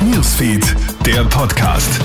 Newsfeed, der Podcast.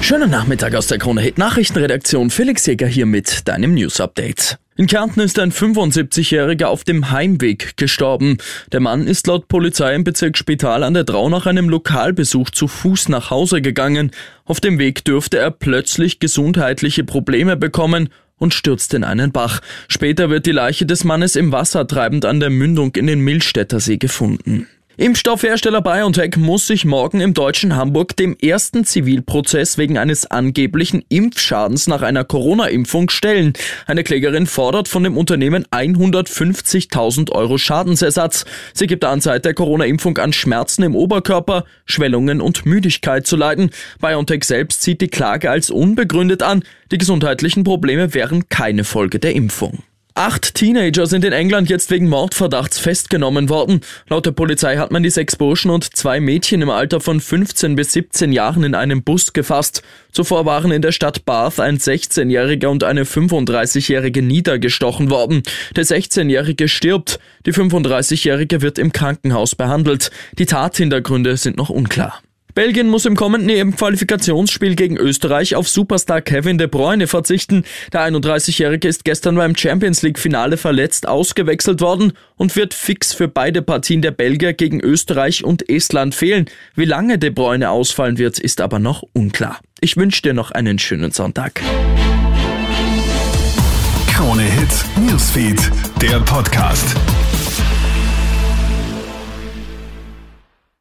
Schönen Nachmittag aus der Krone Hit Nachrichtenredaktion. Felix Jäger hier mit deinem News Update. In Kärnten ist ein 75-Jähriger auf dem Heimweg gestorben. Der Mann ist laut Polizei im Bezirksspital an der Drau nach einem Lokalbesuch zu Fuß nach Hause gegangen. Auf dem Weg dürfte er plötzlich gesundheitliche Probleme bekommen und stürzt in einen Bach. Später wird die Leiche des Mannes im Wasser treibend an der Mündung in den Millstätter See gefunden. Impfstoffhersteller BioNTech muss sich morgen im deutschen Hamburg dem ersten Zivilprozess wegen eines angeblichen Impfschadens nach einer Corona-Impfung stellen. Eine Klägerin fordert von dem Unternehmen 150.000 Euro Schadensersatz. Sie gibt an seit der Corona-Impfung an Schmerzen im Oberkörper, Schwellungen und Müdigkeit zu leiden. BioNTech selbst sieht die Klage als unbegründet an. Die gesundheitlichen Probleme wären keine Folge der Impfung. Acht Teenager sind in England jetzt wegen Mordverdachts festgenommen worden. Laut der Polizei hat man die sechs Burschen und zwei Mädchen im Alter von 15 bis 17 Jahren in einem Bus gefasst. Zuvor waren in der Stadt Bath ein 16-Jähriger und eine 35-Jährige niedergestochen worden. Der 16-Jährige stirbt. Die 35-Jährige wird im Krankenhaus behandelt. Die Tathintergründe sind noch unklar. Belgien muss im kommenden EM-Qualifikationsspiel gegen Österreich auf Superstar Kevin De Bruyne verzichten. Der 31-Jährige ist gestern beim Champions League-Finale verletzt ausgewechselt worden und wird fix für beide Partien der Belgier gegen Österreich und Estland fehlen. Wie lange De Bruyne ausfallen wird, ist aber noch unklar. Ich wünsche dir noch einen schönen Sonntag. Krone Hits, Newsfeed, der Podcast.